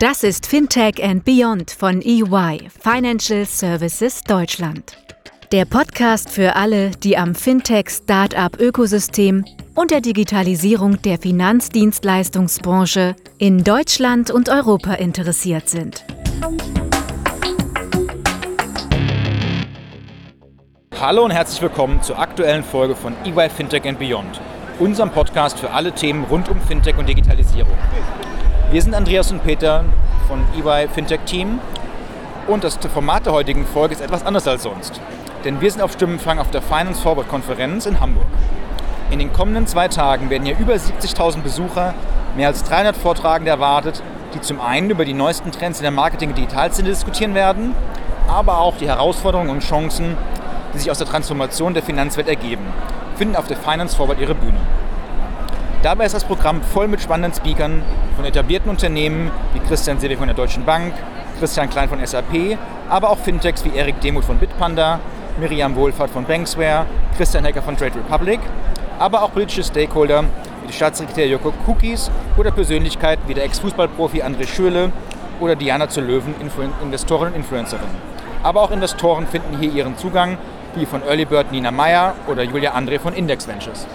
Das ist Fintech and Beyond von EY, Financial Services Deutschland. Der Podcast für alle, die am Fintech-Startup-Ökosystem und der Digitalisierung der Finanzdienstleistungsbranche in Deutschland und Europa interessiert sind. Hallo und herzlich willkommen zur aktuellen Folge von EY Fintech and Beyond, unserem Podcast für alle Themen rund um Fintech und Digitalisierung. Wir sind Andreas und Peter von EY Fintech Team und das Format der heutigen Folge ist etwas anders als sonst. Denn wir sind auf Stimmenfang auf der Finance Forward Konferenz in Hamburg. In den kommenden zwei Tagen werden hier über 70.000 Besucher, mehr als 300 Vortragende erwartet, die zum einen über die neuesten Trends in der Marketing- und Digitalszene diskutieren werden, aber auch die Herausforderungen und Chancen, die sich aus der Transformation der Finanzwelt ergeben, finden auf der Finance Forward ihre Bühne. Dabei ist das Programm voll mit spannenden Speakern von etablierten Unternehmen wie Christian Seeweg von der Deutschen Bank, Christian Klein von SAP, aber auch Fintechs wie Erik Demuth von Bitpanda, Miriam Wohlfahrt von Banksware, Christian Hecker von Trade Republic, aber auch politische Stakeholder wie die Staatssekretär Joko Cookies oder Persönlichkeiten wie der Ex-Fußballprofi André Schöle oder Diana zu Löwen, Investorin und Influencerin. Aber auch Investoren finden hier ihren Zugang, wie von Earlybird Nina Meyer oder Julia André von Index Ventures.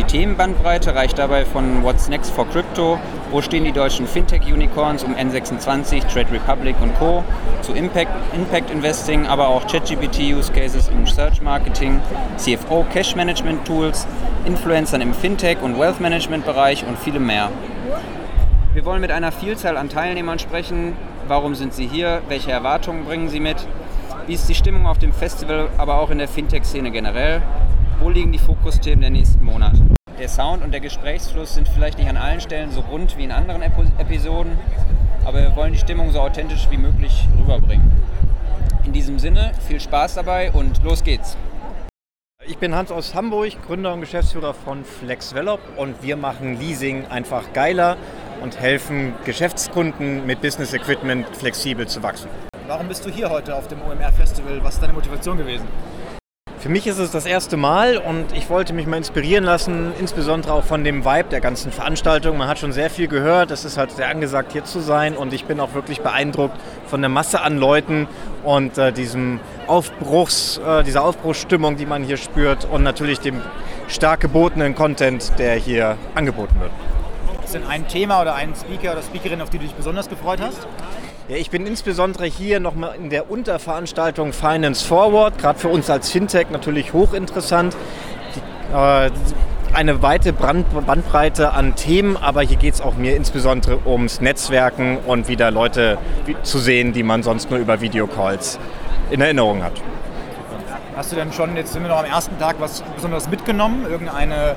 Die Themenbandbreite reicht dabei von What's Next for Crypto, wo stehen die deutschen Fintech-Unicorns um N26, Trade Republic und Co. zu Impact, Impact Investing, aber auch ChatGPT-Use-Cases im Search Marketing, CFO Cash Management Tools, Influencern im Fintech- und Wealth Management-Bereich und viele mehr. Wir wollen mit einer Vielzahl an Teilnehmern sprechen. Warum sind sie hier? Welche Erwartungen bringen sie mit? Wie ist die Stimmung auf dem Festival, aber auch in der Fintech-Szene generell? Wo liegen die Fokusthemen der nächsten Monate. Der Sound und der Gesprächsfluss sind vielleicht nicht an allen Stellen so rund wie in anderen Episoden, aber wir wollen die Stimmung so authentisch wie möglich rüberbringen. In diesem Sinne, viel Spaß dabei und los geht's. Ich bin Hans aus Hamburg, Gründer und Geschäftsführer von FlexVelop und wir machen Leasing einfach geiler und helfen Geschäftskunden mit Business Equipment flexibel zu wachsen. Warum bist du hier heute auf dem OMR Festival? Was ist deine Motivation gewesen? Für mich ist es das erste Mal und ich wollte mich mal inspirieren lassen, insbesondere auch von dem Vibe der ganzen Veranstaltung. Man hat schon sehr viel gehört, es ist halt sehr angesagt hier zu sein und ich bin auch wirklich beeindruckt von der Masse an Leuten und äh, diesem Aufbruchs, äh, dieser Aufbruchsstimmung, die man hier spürt und natürlich dem stark gebotenen Content, der hier angeboten wird. Ist denn ein Thema oder ein Speaker oder Speakerin, auf die du dich besonders gefreut hast? Ja, ich bin insbesondere hier nochmal in der Unterveranstaltung Finance Forward, gerade für uns als Fintech natürlich hochinteressant. Die, äh, eine weite Bandbreite an Themen, aber hier geht es auch mir insbesondere ums Netzwerken und wieder Leute zu sehen, die man sonst nur über Videocalls in Erinnerung hat. Hast du denn schon, jetzt sind wir noch am ersten Tag, was Besonderes mitgenommen? Irgendeinen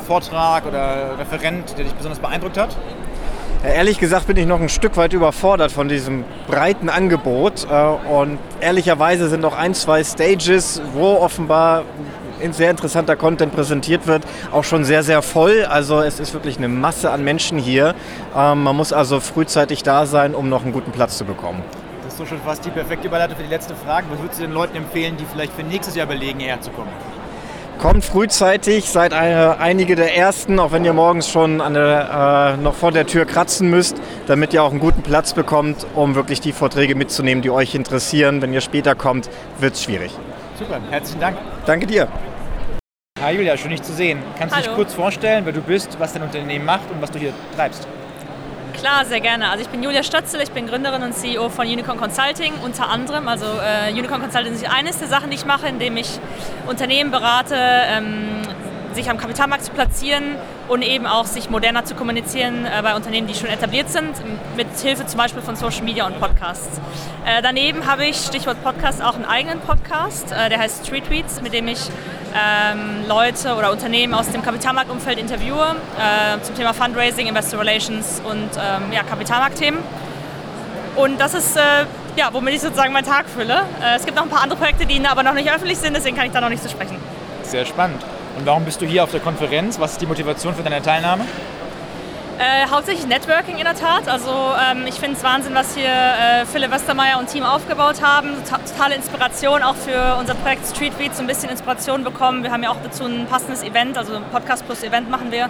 Vortrag oder Referent, der dich besonders beeindruckt hat? Ehrlich gesagt bin ich noch ein Stück weit überfordert von diesem breiten Angebot. Äh, und ehrlicherweise sind noch ein, zwei Stages, wo offenbar sehr interessanter Content präsentiert wird, auch schon sehr, sehr voll. Also es ist wirklich eine Masse an Menschen hier. Ähm, man muss also frühzeitig da sein, um noch einen guten Platz zu bekommen. Das ist so schon fast die perfekte Überleitung für die letzte Frage. Was würdest du den Leuten empfehlen, die vielleicht für nächstes Jahr überlegen, hierher zu kommen? Kommt frühzeitig, seid einige der Ersten, auch wenn ihr morgens schon der, äh, noch vor der Tür kratzen müsst, damit ihr auch einen guten Platz bekommt, um wirklich die Vorträge mitzunehmen, die euch interessieren. Wenn ihr später kommt, wird es schwierig. Super, herzlichen Dank. Danke dir. Hi Julia, schön dich zu sehen. Kannst du dich kurz vorstellen, wer du bist, was dein Unternehmen macht und was du hier treibst? Klar, sehr gerne. Also ich bin Julia Stötzel, ich bin Gründerin und CEO von Unicorn Consulting unter anderem. Also äh, Unicorn Consulting ist eines der Sachen, die ich mache, indem ich Unternehmen berate, ähm, sich am Kapitalmarkt zu platzieren und eben auch sich moderner zu kommunizieren äh, bei Unternehmen, die schon etabliert sind, mit Hilfe zum Beispiel von Social Media und Podcasts. Äh, daneben habe ich, Stichwort Podcast, auch einen eigenen Podcast, äh, der heißt Street Tweets, mit dem ich ähm, Leute oder Unternehmen aus dem Kapitalmarktumfeld interviewe äh, zum Thema Fundraising, Investor Relations und ähm, ja, Kapitalmarktthemen. Und das ist, äh, ja, womit ich sozusagen meinen Tag fülle. Äh, es gibt noch ein paar andere Projekte, die aber noch nicht öffentlich sind, deswegen kann ich da noch nicht zu so sprechen. Sehr spannend. Und warum bist du hier auf der Konferenz? Was ist die Motivation für deine Teilnahme? Äh, hauptsächlich Networking in der Tat. Also ähm, ich finde es Wahnsinn, was hier äh, Philipp Westermeier und Team aufgebaut haben. Totale Inspiration auch für unser Projekt Street Beat, so ein bisschen Inspiration bekommen. Wir haben ja auch dazu ein passendes Event, also ein Podcast plus Event machen wir.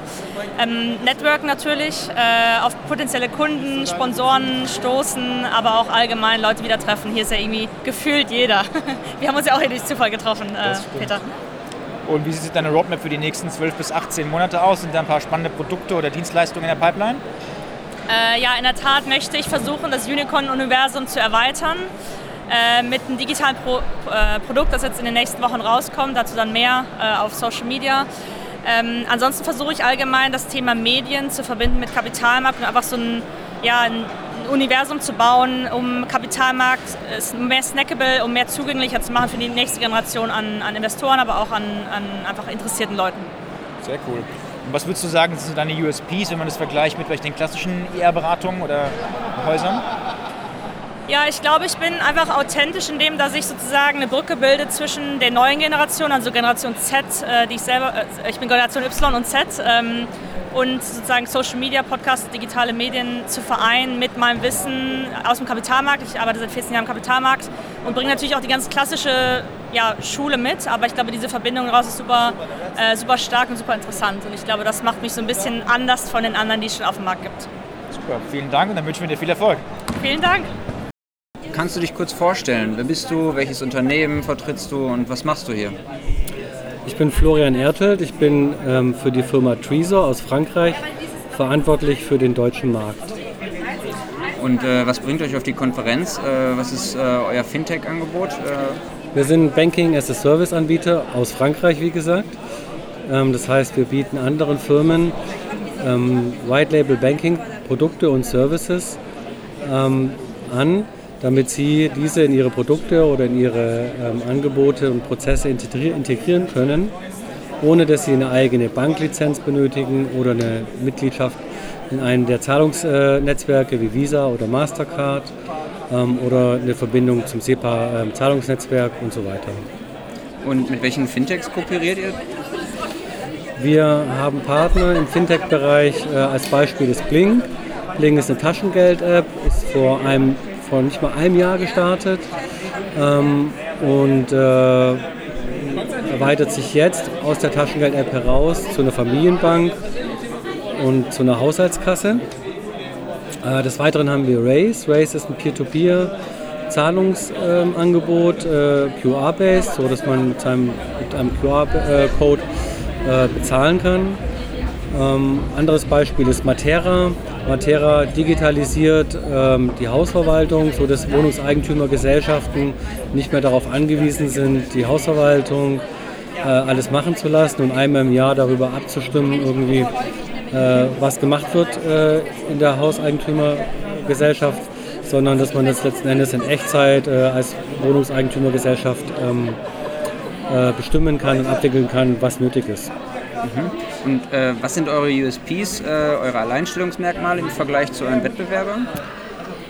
Ähm, Networken natürlich, äh, auf potenzielle Kunden, Sponsoren stoßen, aber auch allgemein Leute wieder treffen. Hier ist ja irgendwie gefühlt jeder. wir haben uns ja auch hier durch Zufall getroffen, äh, Peter. Und wie sieht deine Roadmap für die nächsten 12 bis 18 Monate aus? Sind da ein paar spannende Produkte oder Dienstleistungen in der Pipeline? Äh, ja, in der Tat möchte ich versuchen, das Unicorn-Universum zu erweitern. Äh, mit einem digitalen Pro äh, Produkt, das jetzt in den nächsten Wochen rauskommt, dazu dann mehr äh, auf Social Media. Ähm, ansonsten versuche ich allgemein das Thema Medien zu verbinden mit Kapitalmarkt und einfach so ein, ja, ein Universum zu bauen, um Kapitalmarkt mehr snackable, um mehr zugänglicher zu machen für die nächste Generation an, an Investoren, aber auch an, an, einfach interessierten Leuten. Sehr cool. Und was würdest du sagen, sind deine USPs, wenn man das vergleicht mit vielleicht den klassischen IR-Beratungen oder Häusern? Ja, ich glaube, ich bin einfach authentisch in dem, dass ich sozusagen eine Brücke bilde zwischen der neuen Generation, also Generation Z, äh, die ich selber, äh, ich bin Generation Y und Z, ähm, und sozusagen Social Media, Podcast, digitale Medien zu vereinen mit meinem Wissen aus dem Kapitalmarkt. Ich arbeite seit 14 Jahren im Kapitalmarkt und bringe natürlich auch die ganz klassische ja, Schule mit, aber ich glaube, diese Verbindung daraus ist super, äh, super stark und super interessant und ich glaube, das macht mich so ein bisschen anders von den anderen, die es schon auf dem Markt gibt. Super, vielen Dank und dann wünschen wir dir viel Erfolg. Vielen Dank. Kannst du dich kurz vorstellen? Wer bist du? Welches Unternehmen vertrittst du und was machst du hier? Ich bin Florian Ertelt, ich bin ähm, für die Firma Treasor aus Frankreich verantwortlich für den deutschen Markt. Und äh, was bringt euch auf die Konferenz? Äh, was ist äh, euer Fintech-Angebot? Äh, wir sind Banking as a Service-Anbieter aus Frankreich, wie gesagt. Ähm, das heißt, wir bieten anderen Firmen ähm, White Label Banking Produkte und Services ähm, an, damit sie diese in ihre Produkte oder in ihre ähm, Angebote und Prozesse integrieren können, ohne dass sie eine eigene Banklizenz benötigen oder eine Mitgliedschaft in einem der Zahlungsnetzwerke wie Visa oder Mastercard ähm, oder eine Verbindung zum SEPA-Zahlungsnetzwerk ähm, und so weiter. Und mit welchen Fintechs kooperiert ihr? Wir haben Partner im Fintech-Bereich, äh, als Beispiel ist Bling. Bling ist eine Taschengeld-App, ist vor einem vor nicht mal einem Jahr gestartet ähm, und äh, erweitert sich jetzt aus der Taschengeld-App heraus zu einer Familienbank und zu einer Haushaltskasse. Äh, des Weiteren haben wir Race. Race ist ein Peer-to-Peer. Zahlungsangebot, äh, QR-based, so dass man mit einem, einem QR-Code äh, bezahlen kann. Ähm, anderes Beispiel ist Matera. Matera digitalisiert ähm, die Hausverwaltung, sodass Wohnungseigentümergesellschaften nicht mehr darauf angewiesen sind, die Hausverwaltung äh, alles machen zu lassen und einmal im Jahr darüber abzustimmen, irgendwie, äh, was gemacht wird äh, in der Hauseigentümergesellschaft, sondern dass man das letzten Endes in Echtzeit äh, als Wohnungseigentümergesellschaft ähm, äh, bestimmen kann und abwickeln kann, was nötig ist. Mhm. Und äh, was sind eure USPs, äh, eure Alleinstellungsmerkmale im Vergleich zu euren Wettbewerbern?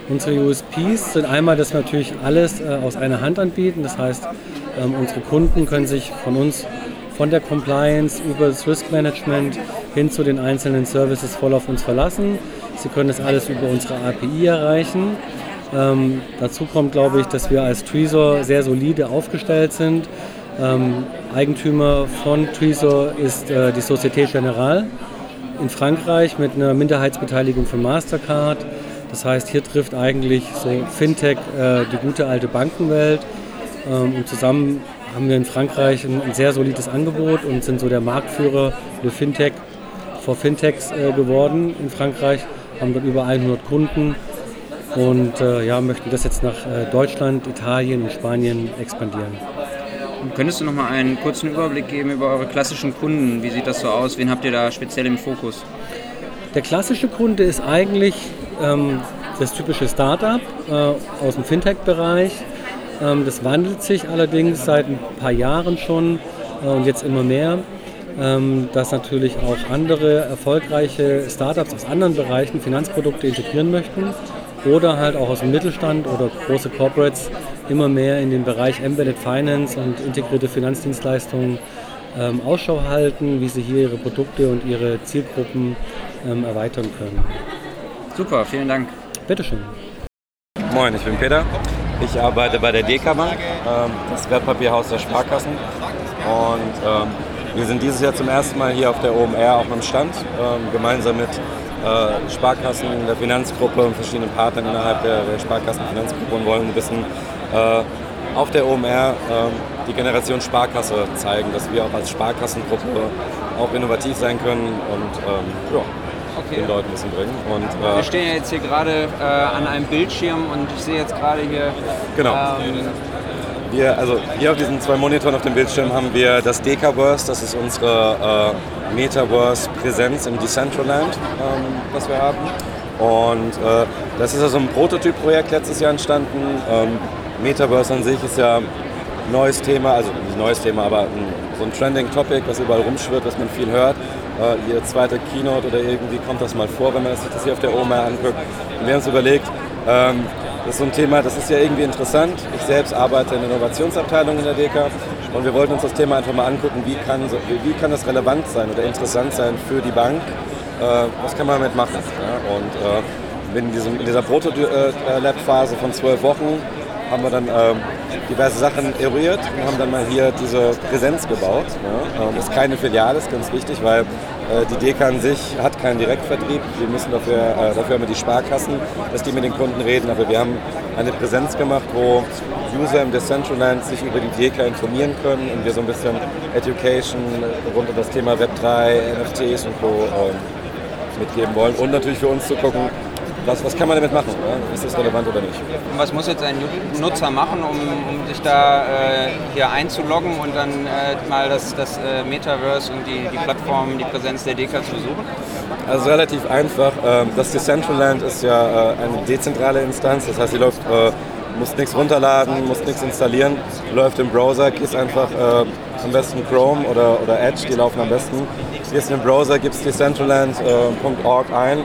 Unsere USPs sind einmal, dass wir natürlich alles äh, aus einer Hand anbieten. Das heißt, ähm, unsere Kunden können sich von uns, von der Compliance über das Risk Management hin zu den einzelnen Services voll auf uns verlassen. Sie können das alles über unsere API erreichen. Ähm, dazu kommt, glaube ich, dass wir als Treasor sehr solide aufgestellt sind ähm, Eigentümer von Tresor ist äh, die Société Générale in Frankreich mit einer Minderheitsbeteiligung von Mastercard. Das heißt, hier trifft eigentlich so Fintech äh, die gute alte Bankenwelt. Ähm, und zusammen haben wir in Frankreich ein, ein, sehr solides Angebot und sind so der Marktführer für Fintech vor Fintechs äh, geworden in Frankreich, haben dort über 100 Kunden und äh, ja, möchten das jetzt nach äh, Deutschland, Italien und Spanien expandieren. Könntest du noch mal einen kurzen Überblick geben über eure klassischen Kunden? Wie sieht das so aus? Wen habt ihr da speziell im Fokus? Der klassische Kunde ist eigentlich ähm, das typische Startup äh, aus dem Fintech-Bereich. Ähm, das wandelt sich allerdings seit ein paar Jahren schon äh, und jetzt immer mehr, ähm, dass natürlich auch andere erfolgreiche Startups aus anderen Bereichen Finanzprodukte integrieren möchten oder halt auch aus dem Mittelstand oder große Corporates immer mehr in den Bereich Embedded Finance und integrierte Finanzdienstleistungen ähm, Ausschau halten, wie sie hier ihre Produkte und ihre Zielgruppen ähm, erweitern können. Super, vielen Dank. Bitteschön. Moin, ich bin Peter. Ich arbeite bei der DK Bank, ähm, das Wertpapierhaus der Sparkassen. Und ähm, wir sind dieses Jahr zum ersten Mal hier auf der OMR auch am Stand, ähm, gemeinsam mit äh, Sparkassen, der Finanzgruppe und verschiedenen Partnern innerhalb der, der Sparkassen-Finanzgruppe und wollen ein bisschen auf der OMR äh, die Generation Sparkasse zeigen, dass wir auch als Sparkassengruppe auch innovativ sein können und ähm, ja, okay. den Leuten ein bisschen bringen. Und, äh, wir stehen ja jetzt hier gerade äh, an einem Bildschirm und ich sehe jetzt gerade hier. Genau. Ähm, wir, also hier auf diesen zwei Monitoren auf dem Bildschirm haben wir das Dekaverse, das ist unsere äh, Metaverse-Präsenz im Decentraland, ähm, was wir haben. Und äh, das ist also ein Prototyp-Projekt letztes Jahr entstanden. Ähm, Metaverse an sich ist ja ein neues Thema, also nicht neues Thema, aber ein, so ein Trending Topic, was überall rumschwirrt, was man viel hört. Äh, ihr zweite Keynote oder irgendwie kommt das mal vor, wenn man sich das hier auf der OMA anguckt. Und wir haben uns überlegt, ähm, das ist so ein Thema, das ist ja irgendwie interessant. Ich selbst arbeite in der Innovationsabteilung in der DK und wir wollten uns das Thema einfach mal angucken, wie kann, wie kann das relevant sein oder interessant sein für die Bank. Äh, was kann man damit machen? Ja? Und äh, in, diesem, in dieser Proto-Lab-Phase von zwölf Wochen haben wir dann ähm, diverse Sachen eruiert und haben dann mal hier diese Präsenz gebaut. Ja. Ähm, ist keine Filiale, ist ganz wichtig, weil äh, die DK an sich hat keinen Direktvertrieb. Wir müssen dafür, äh, dafür haben wir die Sparkassen, dass die mit den Kunden reden. Aber wir haben eine Präsenz gemacht, wo User im Decentraland sich über die DK informieren können und wir so ein bisschen Education rund um das Thema Web3, NFTs und Co. Ähm, mitgeben wollen. Und natürlich für uns zu gucken, was, was kann man damit machen? Ja? Ist das relevant oder nicht? Und was muss jetzt ein Nutzer machen, um, um sich da äh, hier einzuloggen und dann äh, mal das, das äh, Metaverse und die, die Plattform, die Präsenz der DK zu suchen? Also relativ einfach. Ähm, das Decentraland ist ja äh, eine dezentrale Instanz, das heißt, sie läuft äh, musst nichts runterladen, musst nichts installieren, läuft im Browser, gehst einfach äh, am besten Chrome oder, oder Edge, die laufen am besten. Gehst in den Browser, gibst decentraland.org ein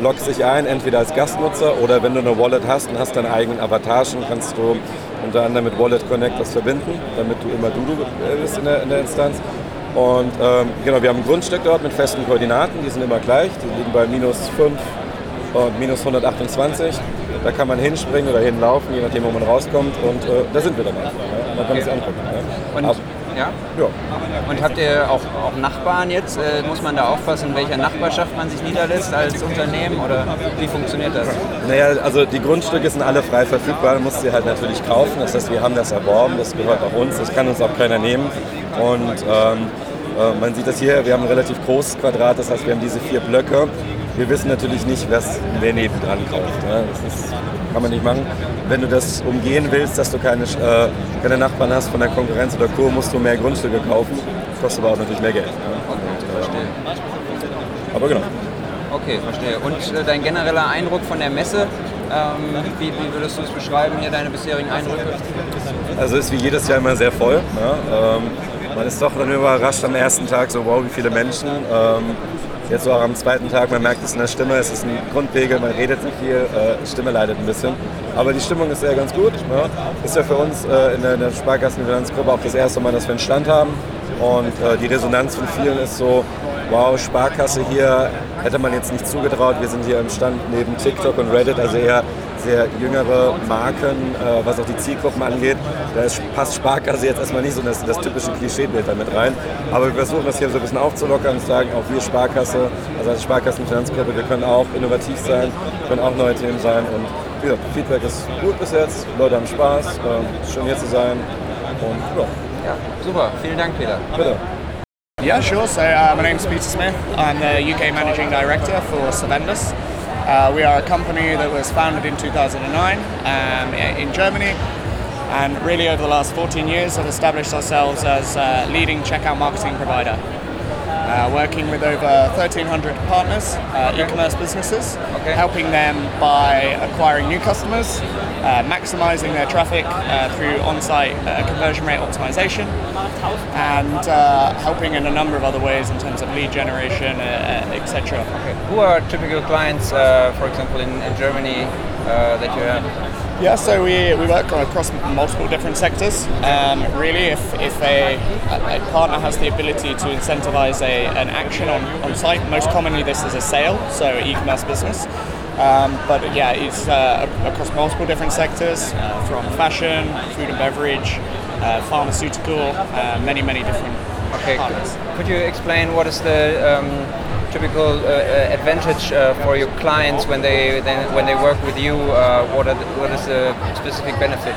loggst dich ein, entweder als Gastnutzer oder wenn du eine Wallet hast und hast deinen eigenen Avatar schon, kannst du unter anderem mit Wallet Connect das verbinden, damit du immer du bist in der, in der Instanz. Und ähm, genau, wir haben ein Grundstück dort mit festen Koordinaten, die sind immer gleich, die liegen bei minus 5 und minus 128. Da kann man hinspringen oder hinlaufen, je nachdem, wo man rauskommt. Und äh, da sind wir dann einfach. Ja. Man kann okay. sich angucken. Ja. Und ja? Ja. Und habt ihr auch, auch Nachbarn jetzt? Äh, muss man da aufpassen, in welcher Nachbarschaft man sich niederlässt als Unternehmen oder wie funktioniert das? Naja, also die Grundstücke sind alle frei verfügbar, muss sie halt natürlich kaufen. Das heißt, wir haben das erworben, das gehört auch uns, das kann uns auch keiner nehmen. Und ähm, äh, man sieht das hier, wir haben ein relativ großes Quadrat, das heißt, wir haben diese vier Blöcke. Wir wissen natürlich nicht, was wer neben dran kauft. Ne? Das ist, kann man nicht machen. Wenn du das umgehen willst, dass du keine, äh, keine Nachbarn hast von der Konkurrenz oder Co., musst du mehr Grundstücke kaufen. Das kostet aber auch natürlich mehr Geld. Ne? Okay, verstehe. Aber genau. Okay, verstehe. Und äh, dein genereller Eindruck von der Messe, ähm, wie, wie, würdest du es beschreiben, hier deine bisherigen Eindrücke? Also ist wie jedes Jahr immer sehr voll. Ne? Ähm, man ist doch dann überrascht am ersten Tag, so wow, wie viele Menschen. Ähm, jetzt so auch am zweiten Tag, man merkt es in der Stimme, es ist ein Grundpegel, man redet nicht viel, äh, Stimme leidet ein bisschen. Aber die Stimmung ist ja ganz gut. Ne? Ist ja für uns äh, in der, der Sparkassenfinanzgruppe auch das erste Mal, dass wir einen Stand haben. Und äh, die Resonanz von vielen ist so, wow, Sparkasse hier, hätte man jetzt nicht zugetraut. Wir sind hier im Stand neben TikTok und Reddit, also eher sehr jüngere Marken, äh, was auch die Zielgruppen angeht. Da ist, passt Sparkasse jetzt erstmal nicht so das, das typische Klischeebild damit rein. Aber wir versuchen das hier so ein bisschen aufzulockern und sagen, auch wir Sparkasse, also als Sparkassenfinanzgruppe, wir können auch innovativ sein, können auch neue Themen sein. Und wie gesagt, Feedback ist gut bis jetzt, Leute haben Spaß, äh, schön hier zu sein. Und ja. Ja, super. Vielen Dank, Peter. Bitte. Yeah, sure. So uh, my name's Peter Smith. I'm the UK Managing Director for Savendus. Uh, we are a company that was founded in 2009 um, in Germany and really over the last 14 years have established ourselves as a leading checkout marketing provider. Uh, working with over 1,300 partners, uh, okay. e-commerce businesses, okay. helping them by acquiring new customers, maximizing their traffic uh, through on-site uh, conversion rate optimization, and uh, helping in a number of other ways in terms of lead generation, etc. Okay. Who are typical clients, for example, in, in Germany that you have? Yeah, so we, we work across multiple different sectors. Um, really, if, if a, a partner has the ability to incentivize a, an action on, on site, most commonly this is a sale, so e-commerce business. Um, but yeah, it's uh, across multiple different sectors, uh, from fashion, food and beverage, uh, pharmaceutical, uh, many, many different Okay, partners. could you explain what is the um, typical uh, uh, advantage uh, for your clients when they then, when they work with you? Uh, what, are the, what is the specific benefit?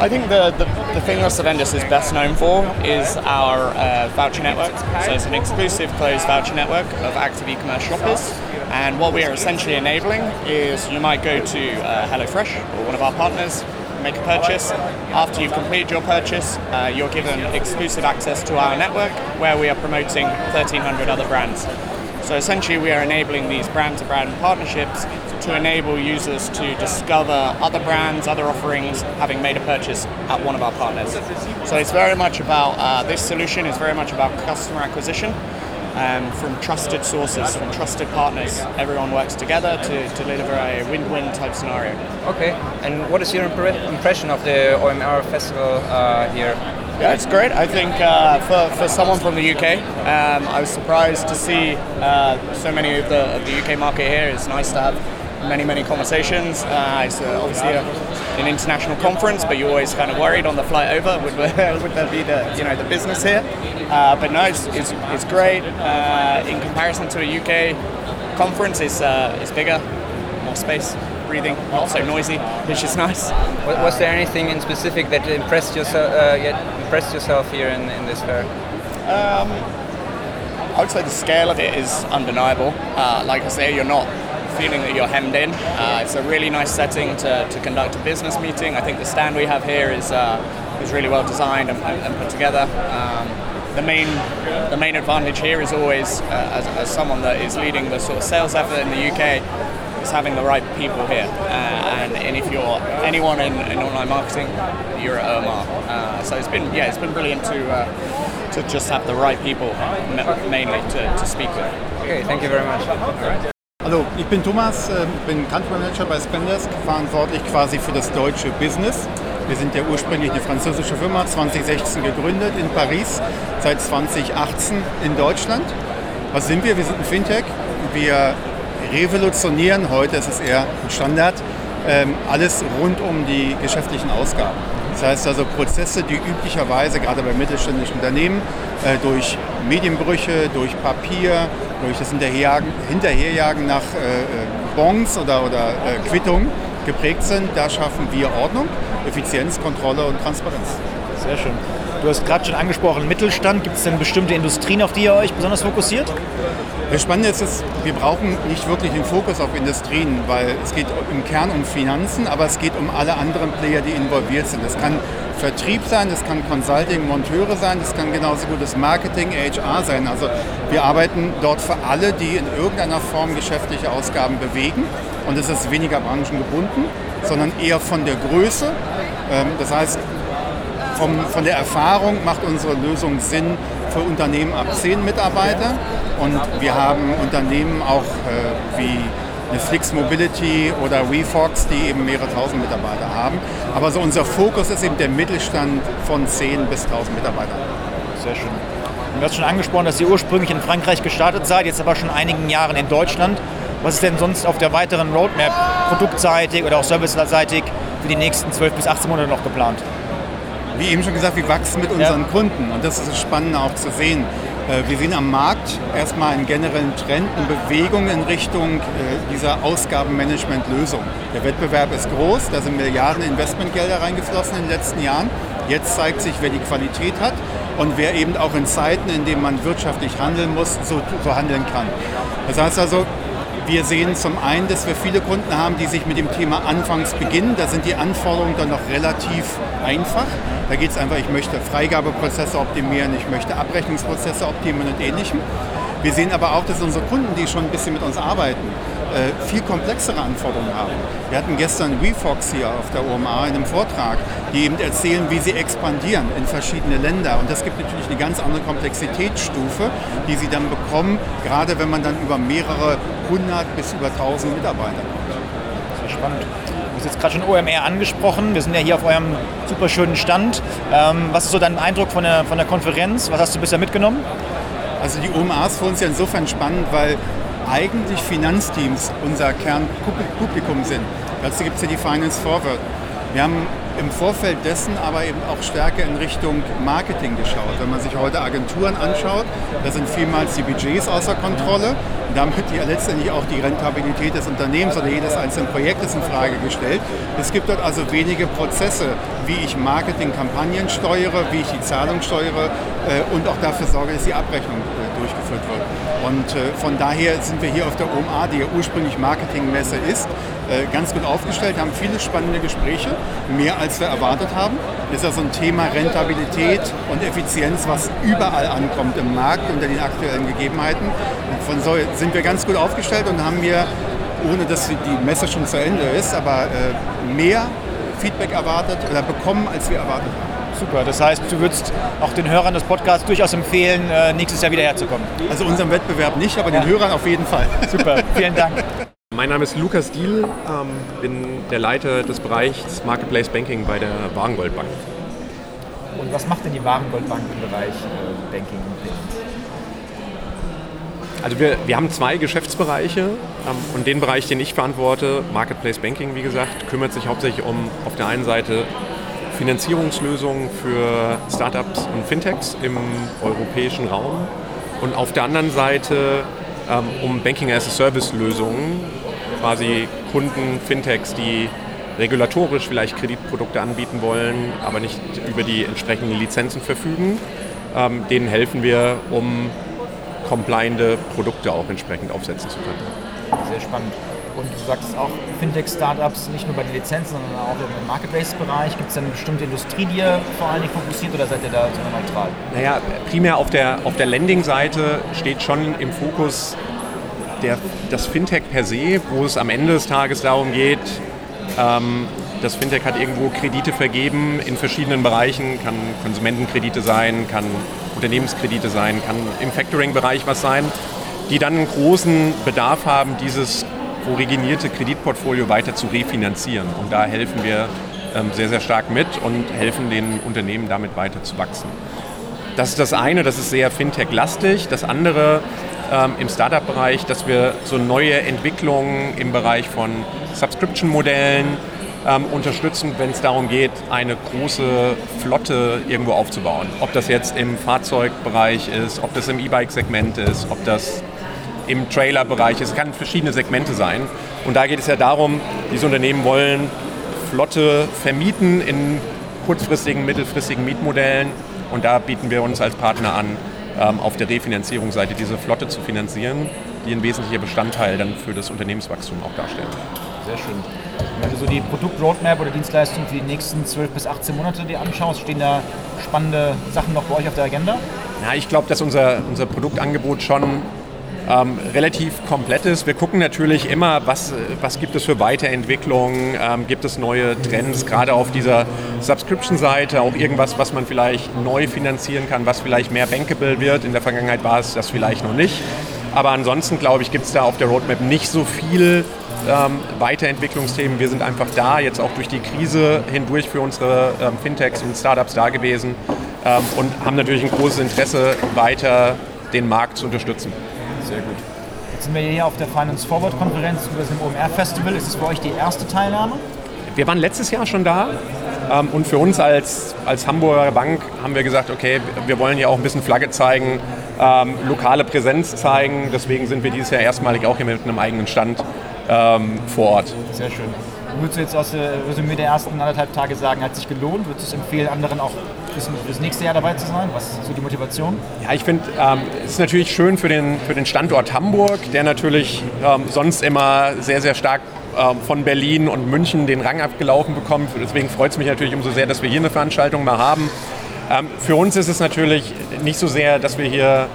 I think the, the, the thing that Savendus is best known for is our uh, voucher network. So it's an exclusive closed voucher network of active e-commerce shoppers. And what we are essentially enabling is you might go to uh, HelloFresh or one of our partners, make a purchase. After you've completed your purchase, uh, you're given exclusive access to our network where we are promoting 1,300 other brands. So essentially, we are enabling these brand-to-brand partnerships to enable users to discover other brands, other offerings, having made a purchase at one of our partners. So it's very much about uh, this solution is very much about customer acquisition. Um, from trusted sources, from trusted partners, everyone works together to, to deliver a win-win type scenario. Okay, and what is your impre- impression of the OMR festival uh, here? Yeah, it's great. I think uh, for, for someone from the UK, um, I was surprised to see uh, so many of the, of the UK market here. It's nice to have many, many conversations. Uh, it's uh, obviously a, an international conference, but you're always kind of worried on the flight over would, would there be the you know the business here? Uh, but no, it's, it's, it's great. Uh, in comparison to a UK conference, it's, uh, it's bigger, more space, breathing, not so noisy, which is nice. Was, there anything in specific that impressed yourself, uh, yet impressed yourself here in, in this fair? Um, I would say the scale of it is undeniable. Uh, like I say, you're not feeling that you're hemmed in. Uh, it's a really nice setting to, to conduct a business meeting. I think the stand we have here is uh, is really well designed and, and, put together. Um, the main the main advantage here is always, uh, as, as someone that is leading the sort of sales effort in the UK, is having the right people here. Uh, and, and if you're anyone in, in online marketing, you're at OMR. Uh, so it's been yeah, it's been brilliant to uh, to just have the right people mainly to, to speak with. Okay, thank you very much. Hallo, ich bin Thomas, äh, bin Country Manager bei Spendesk, verantwortlich quasi für das deutsche Business. Wir sind ja ursprünglich eine französische Firma, 2016 gegründet in Paris, seit 2018 in Deutschland. Was sind wir? Wir sind ein Fintech. Wir revolutionieren, heute ist es eher ein Standard, ähm, alles rund um die geschäftlichen Ausgaben. Das heißt also Prozesse, die üblicherweise gerade bei mittelständischen Unternehmen äh, durch Medienbrüche, durch Papier, durch das Hinterherjagen, Hinterherjagen nach äh, äh, Bons oder, oder Quittungen geprägt sind, da schaffen wir Ordnung, Effizienz, Kontrolle und Transparenz. Sehr schön. Du hast gerade schon angesprochen, Mittelstand. Gibt es denn bestimmte Industrien, auf die ihr euch besonders fokussiert? Das Spannende ist, wir brauchen nicht wirklich den Fokus auf Industrien, weil es geht im Kern um Finanzen, aber es geht um alle anderen Player, die involviert sind. Das kann Vertrieb sein, das kann Consulting, Monteure sein, das kann genauso gut das Marketing, HR sein. Also wir arbeiten dort für alle, die in irgendeiner Form geschäftliche Ausgaben bewegen. Und es ist weniger branchengebunden, sondern eher von der Größe. Ähm, Das heißt, von der Erfahrung macht unsere Lösung Sinn für Unternehmen ab 10 Mitarbeiter. Und wir haben Unternehmen auch äh, wie eine Flix Mobility oder WeFox, die eben mehrere tausend Mitarbeiter haben. Aber so unser Fokus ist eben der Mittelstand von 10 bis 1000 Mitarbeitern. Sehr schön. Du hast schon angesprochen, dass ihr ursprünglich in Frankreich gestartet seid, jetzt aber schon einigen Jahren in Deutschland. Was ist denn sonst auf der weiteren Roadmap, produktseitig oder auch serviceseitig, für die nächsten 12 bis 18 Monate noch geplant? Wie eben schon gesagt, wir wachsen mit unseren Kunden und das ist das Spannende auch zu sehen. Äh, Wir sehen am Markt erstmal einen generellen Trend, eine Bewegung in Richtung äh, dieser Ausgabenmanagement-Lösung. Der Wettbewerb ist groß, da sind Milliarden Investmentgelder reingeflossen in den letzten Jahren. Jetzt zeigt sich, wer die Qualität hat und wer eben auch in Zeiten, in denen man wirtschaftlich handeln muss, so, so handeln kann. Das heißt also, wir sehen zum einen, dass wir viele Kunden haben, die sich mit dem Thema anfangs beginnen. Da sind die Anforderungen dann noch relativ einfach. Da geht es einfach, ich möchte Freigabeprozesse optimieren, ich möchte Abrechnungsprozesse optimieren und ähnlichem. Wir sehen aber auch, dass unsere Kunden, die schon ein bisschen mit uns arbeiten, äh, viel komplexere Anforderungen haben. Wir hatten gestern WeFox hier auf der OMA in einem Vortrag, die eben erzählen, wie sie expandieren in verschiedene Länder. Und das gibt natürlich eine ganz andere Komplexitätsstufe, die sie dann bekommen, gerade wenn man dann über mehrere hundert bis über tausend Mitarbeiter kommt. Sehr spannend. hast jetzt gerade schon OMR angesprochen. Wir sind ja hier auf eurem super schönen Stand. Ähm, was ist so dein Eindruck von der, von der Konferenz? Was hast du bisher mitgenommen? Also die OMA ist für uns ja insofern spannend, weil eigentlich Finanzteams unser Kernpublikum sind. Dazu gibt es ja die Finance Forward. Wir haben im Vorfeld dessen aber eben auch stärker in Richtung Marketing geschaut. Wenn man sich heute Agenturen anschaut, da sind vielmals die Budgets außer Kontrolle. Und damit ja letztendlich auch die Rentabilität des Unternehmens oder jedes einzelnen Projektes in Frage gestellt. Es gibt dort also wenige Prozesse, wie ich Marketingkampagnen steuere, wie ich die Zahlung steuere äh, und auch dafür sorge, dass die Abrechnung äh, durchgeführt wird. Und äh, von daher sind wir hier auf der OMA, die ja ursprünglich Marketingmesse ist, ganz gut aufgestellt, haben viele spannende Gespräche, mehr als wir erwartet haben. Ist ja so ein Thema Rentabilität und Effizienz, was überall ankommt im Markt unter den aktuellen Gegebenheiten. Und von so sind wir ganz gut aufgestellt und haben wir, ohne dass die Messe schon zu Ende ist, aber äh, mehr Feedback erwartet oder bekommen, als wir erwartet haben. Super, das heißt, du würdest auch den Hörern des Podcasts durchaus empfehlen, äh, nächstes Jahr wieder herzukommen. Also unserem Wettbewerb nicht, aber den Hörern auf jeden Fall. Super, vielen Dank. Mein Name ist Lukas Diel, ähm, bin der Leiter des Bereichs Marketplace Banking bei der Warengold Bank. Und was macht denn die Warengold Bank im Bereich äh, Banking und Payments? Also wir, wir haben zwei Geschäftsbereiche ähm, und den Bereich, den ich verantworte, Marketplace Banking, wie gesagt, kümmert sich hauptsächlich um auf der einen Seite Finanzierungslösungen für Startups und Fintechs im europäischen Raum und auf der anderen Seite ähm, um Banking-as-a-Service-Lösungen quasi Kunden, Fintechs, die regulatorisch vielleicht Kreditprodukte anbieten wollen, aber nicht über die entsprechenden Lizenzen verfügen. Ähm, denen helfen wir, um compliante Produkte auch entsprechend aufsetzen zu können. Sehr spannend. Und du sagst auch Fintech-Startups nicht nur bei den Lizenzen, sondern auch im Marketplace-Bereich. Gibt es denn eine bestimmte Industrie, die ihr vor allem fokussiert oder seid ihr da so neutral? Naja, primär auf der, auf der Landing-Seite steht schon im Fokus der, das Fintech per se, wo es am Ende des Tages darum geht, ähm, das Fintech hat irgendwo Kredite vergeben in verschiedenen Bereichen, kann Konsumentenkredite sein, kann Unternehmenskredite sein, kann im Factoring-Bereich was sein, die dann einen großen Bedarf haben, dieses originierte Kreditportfolio weiter zu refinanzieren. Und da helfen wir ähm, sehr, sehr stark mit und helfen den Unternehmen damit weiter zu wachsen. Das ist das eine, das ist sehr Fintech-lastig. Das andere ähm, im Startup-Bereich, dass wir so neue Entwicklungen im Bereich von Subscription-Modellen ähm, unterstützen, wenn es darum geht, eine große Flotte irgendwo aufzubauen. Ob das jetzt im Fahrzeugbereich ist, ob das im E-Bike-Segment ist, ob das im Trailer-Bereich ist. Es kann verschiedene Segmente sein. Und da geht es ja darum, diese Unternehmen wollen Flotte vermieten in kurzfristigen, mittelfristigen Mietmodellen. Und da bieten wir uns als Partner an, auf der Refinanzierungsseite diese Flotte zu finanzieren, die ein wesentlicher Bestandteil dann für das Unternehmenswachstum auch darstellen. Sehr schön. Wenn du so die Produktroadmap oder Dienstleistung für die nächsten 12 bis 18 Monate dir anschaust, stehen da spannende Sachen noch bei euch auf der Agenda? Ja, ich glaube, dass unser, unser Produktangebot schon ähm, relativ komplett ist. Wir gucken natürlich immer, was, was gibt es für Weiterentwicklungen, ähm, gibt es neue Trends, gerade auf dieser Subscription-Seite, auch irgendwas, was man vielleicht neu finanzieren kann, was vielleicht mehr bankable wird. In der Vergangenheit war es das vielleicht noch nicht. Aber ansonsten, glaube ich, gibt es da auf der Roadmap nicht so viel ähm, Weiterentwicklungsthemen. Wir sind einfach da, jetzt auch durch die Krise hindurch für unsere ähm, Fintechs und Startups da gewesen ähm, und haben natürlich ein großes Interesse, weiter den Markt zu unterstützen. Sehr gut. Jetzt sind wir hier auf der Finance Forward Konferenz über das OMR Festival. Ist es für euch die erste Teilnahme? Wir waren letztes Jahr schon da ähm, und für uns als, als Hamburger Bank haben wir gesagt, okay, wir wollen ja auch ein bisschen Flagge zeigen, ähm, lokale Präsenz zeigen. Deswegen sind wir dieses Jahr erstmalig auch hier mit einem eigenen Stand ähm, vor Ort. Sehr schön. Würdest du jetzt aus der Resümee der ersten anderthalb Tage sagen, hat sich gelohnt? Würdest du es empfehlen, anderen auch bis, bis nächste Jahr dabei zu sein? Was ist so die Motivation? Ja, ich finde, ähm, es ist natürlich schön für den, für den Standort Hamburg, der natürlich ähm, sonst immer sehr, sehr stark ähm, von Berlin und München den Rang abgelaufen bekommt. Deswegen freut es mich natürlich umso sehr, dass wir hier eine Veranstaltung mal haben. Ähm, für uns ist es natürlich nicht so sehr, dass wir hier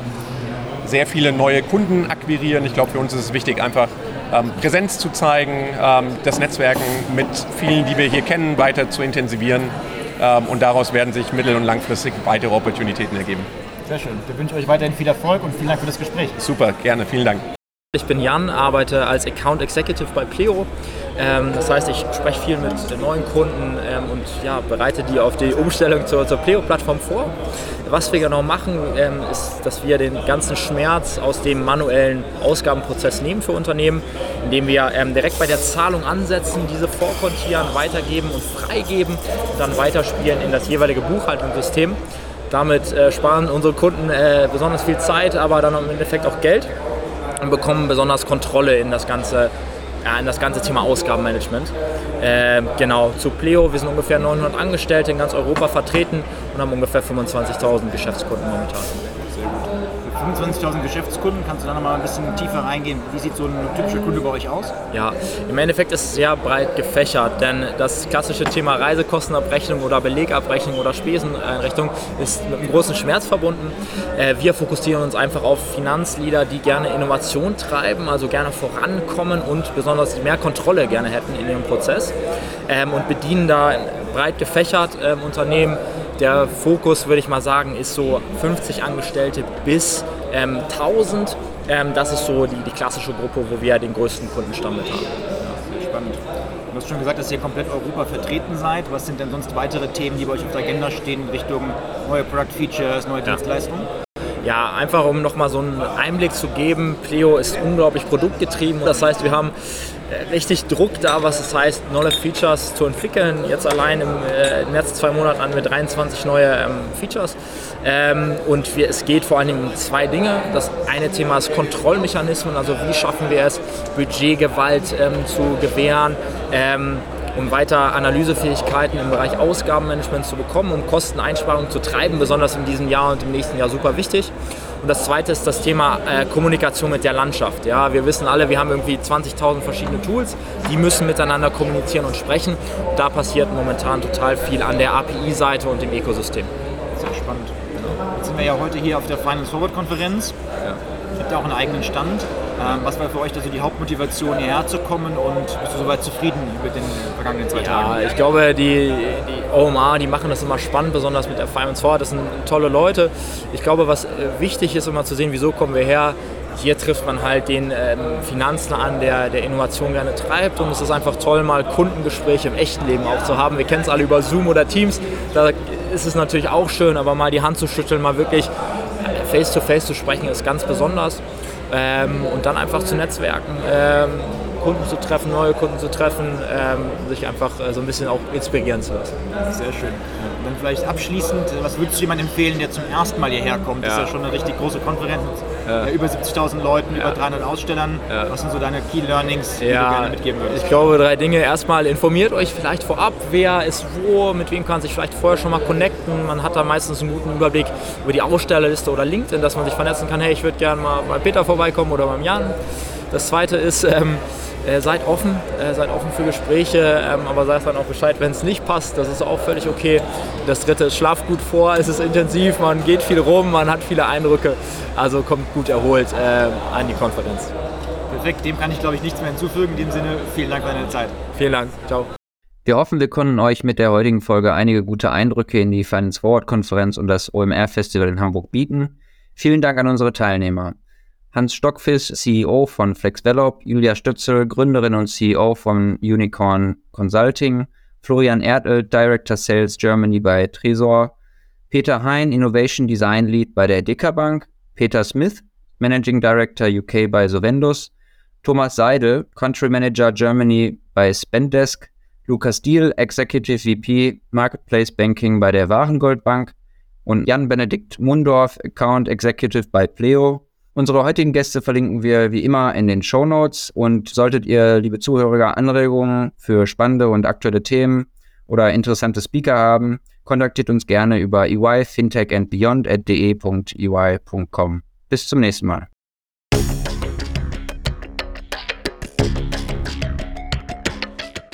sehr viele neue Kunden akquirieren. Ich glaube, für uns ist es wichtig, einfach ähm, Präsenz zu zeigen, ähm, das Netzwerken mit vielen, die wir hier kennen, weiter zu intensivieren. Ähm, und daraus werden sich mittel- und langfristig weitere Opportunitäten ergeben. Sehr schön. Wir wünschen euch weiterhin viel Erfolg und vielen Dank für das Gespräch. Super, gerne. Vielen Dank. Ich bin Jan, arbeite als Account Executive bei Pleo. Ähm, das heißt, ich spreche viel mit neuen Kunden ähm, und ja, bereite die auf die Umstellung zur, zur Pleo-Plattform vor. Was wir genau machen, ähm, ist, dass wir den ganzen Schmerz aus dem manuellen Ausgabenprozess nehmen für Unternehmen, indem wir direkt bei der Zahlung ansetzen, diese vorkontieren, weitergeben und freigeben und dann weiterspielen in das jeweilige Buchhaltungssystem. Damit äh, sparen unsere Kunden äh, besonders viel Zeit, aber dann im Endeffekt auch Geld und bekommen besonders Kontrolle in das ganze, ja, in das ganze Thema Ausgabenmanagement. Äh, genau, zu Pleo, wir sind ungefähr 900 Angestellte in ganz Europa vertreten und haben ungefähr 25.000 Geschäftskunden momentan. 25.000 Geschäftskunden. Kannst du da noch mal ein bisschen tiefer reingehen? Wie sieht so ein typischer Kunde bei euch aus? Ja, im Endeffekt ist es sehr breit gefächert, denn das klassische Thema Reisekostenabrechnung oder Belegabrechnung oder Speseneinrichtung ist mit einem großen Schmerz verbunden. Äh, wir fokussieren uns einfach auf Finanzleader, die gerne Innovation treiben, also gerne vorankommen und besonders mehr Kontrolle gerne hätten in ihrem Prozess ähm, und bedienen da breit gefächert ähm, Unternehmen der Fokus, würde ich mal sagen, ist so 50 Angestellte bis ähm, 1000. Ähm, das ist so die, die klassische Gruppe, wo wir den größten Kundenstamm mit haben. Ja, spannend. Du hast schon gesagt, dass ihr komplett Europa vertreten seid. Was sind denn sonst weitere Themen, die bei euch auf der Agenda stehen in Richtung neue Product Features, neue Dienstleistungen? Ja, einfach um nochmal so einen Einblick zu geben, Pleo ist unglaublich produktgetrieben. Das heißt, wir haben richtig Druck da, was es heißt, neue Features zu entwickeln. Jetzt allein im, äh, zwei Monaten haben wir 23 neue ähm, Features. Ähm, und wir, es geht vor allem um zwei Dinge. Das eine Thema ist Kontrollmechanismen, also wie schaffen wir es, Budgetgewalt ähm, zu gewähren. Um weiter Analysefähigkeiten im Bereich Ausgabenmanagement zu bekommen, um Kosteneinsparungen zu treiben, besonders in diesem Jahr und im nächsten Jahr super wichtig. Und das zweite ist das Thema äh, Kommunikation mit der Landschaft. Ja, wir wissen alle, wir haben irgendwie 20.000 verschiedene Tools, die müssen miteinander kommunizieren und sprechen. Und da passiert momentan total viel an der API-Seite und im Ökosystem. Sehr spannend. Jetzt sind wir ja heute hier auf der Finance Forward Konferenz. Ja. Habt ihr auch einen eigenen Stand? Ähm, was war für euch also die Hauptmotivation, hierher zu kommen und bist du soweit zufrieden mit den vergangenen zwei Tagen? Ja, ich glaube, die, die OMA, die machen das immer spannend, besonders mit der Finance Forward. Das sind tolle Leute. Ich glaube, was äh, wichtig ist, immer zu sehen, wieso kommen wir her. Hier trifft man halt den ähm, Finanzler an, der, der Innovation gerne treibt. Und es ist einfach toll, mal Kundengespräche im echten Leben auch zu haben. Wir kennen es alle über Zoom oder Teams. Da ist es natürlich auch schön, aber mal die Hand zu schütteln, mal wirklich face-to-face -face zu sprechen, ist ganz besonders ähm, und dann einfach zu netzwerken, ähm, Kunden zu treffen, neue Kunden zu treffen, ähm, sich einfach äh, so ein bisschen auch inspirieren zu lassen. Sehr schön. Und dann vielleicht abschließend, was würdest du jemandem empfehlen, der zum ersten Mal hierher kommt? Das ist ja schon eine richtig große Konferenz ja. über 70.000 Leuten, über 300 Ausstellern. Was sind so deine Key Learnings, die du gerne mitgeben würdest? Ich glaube, drei Dinge. Erstmal informiert euch vielleicht vorab, wer ist wo, mit wem kann sich vielleicht vorher schon mal connecten. Man hat da meistens einen guten Überblick über die Ausstellerliste oder LinkedIn, dass man sich vernetzen kann, hey, ich würde gerne mal bei Peter vorbeikommen oder beim Jan. Das zweite ist, ähm, äh, seid offen, äh, seid offen für Gespräche, ähm, aber sagt dann auch Bescheid, wenn es nicht passt. Das ist auch völlig okay. Das dritte ist, schlaft gut vor, es ist intensiv, man geht viel rum, man hat viele Eindrücke. Also kommt gut erholt äh, an die Konferenz. Perfekt, dem kann ich glaube ich nichts mehr hinzufügen. In dem Sinne, vielen Dank für deine Zeit. Vielen Dank, ciao. Wir hoffen, wir konnten euch mit der heutigen Folge einige gute Eindrücke in die Finance Forward Konferenz und das OMR Festival in Hamburg bieten. Vielen Dank an unsere Teilnehmer. Hans Stockfisch, CEO von FlexVelop, Julia Stötzel, Gründerin und CEO von Unicorn Consulting, Florian Erdl, Director Sales Germany bei Tresor, Peter Hein, Innovation Design Lead bei der Dicker Bank, Peter Smith, Managing Director UK bei Sovendus, Thomas Seidel, Country Manager Germany bei Spendesk, Lukas Diel, Executive VP Marketplace Banking bei der Warengoldbank und Jan Benedikt Mundorf, Account Executive bei Pleo, Unsere heutigen Gäste verlinken wir wie immer in den Show Notes und solltet ihr, liebe Zuhörer, Anregungen für spannende und aktuelle Themen oder interessante Speaker haben, kontaktiert uns gerne über ey fintech and beyond at de.ey.com. Bis zum nächsten Mal.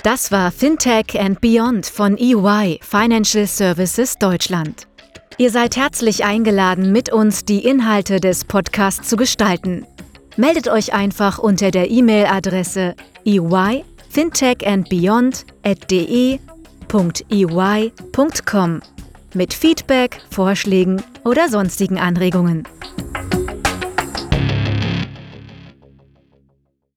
Das war Fintech and Beyond von EY Financial Services Deutschland. Ihr seid herzlich eingeladen, mit uns die Inhalte des Podcasts zu gestalten. Meldet euch einfach unter der E-Mail-Adresse eyfintechandbeyond.de.ey.com mit Feedback, Vorschlägen oder sonstigen Anregungen.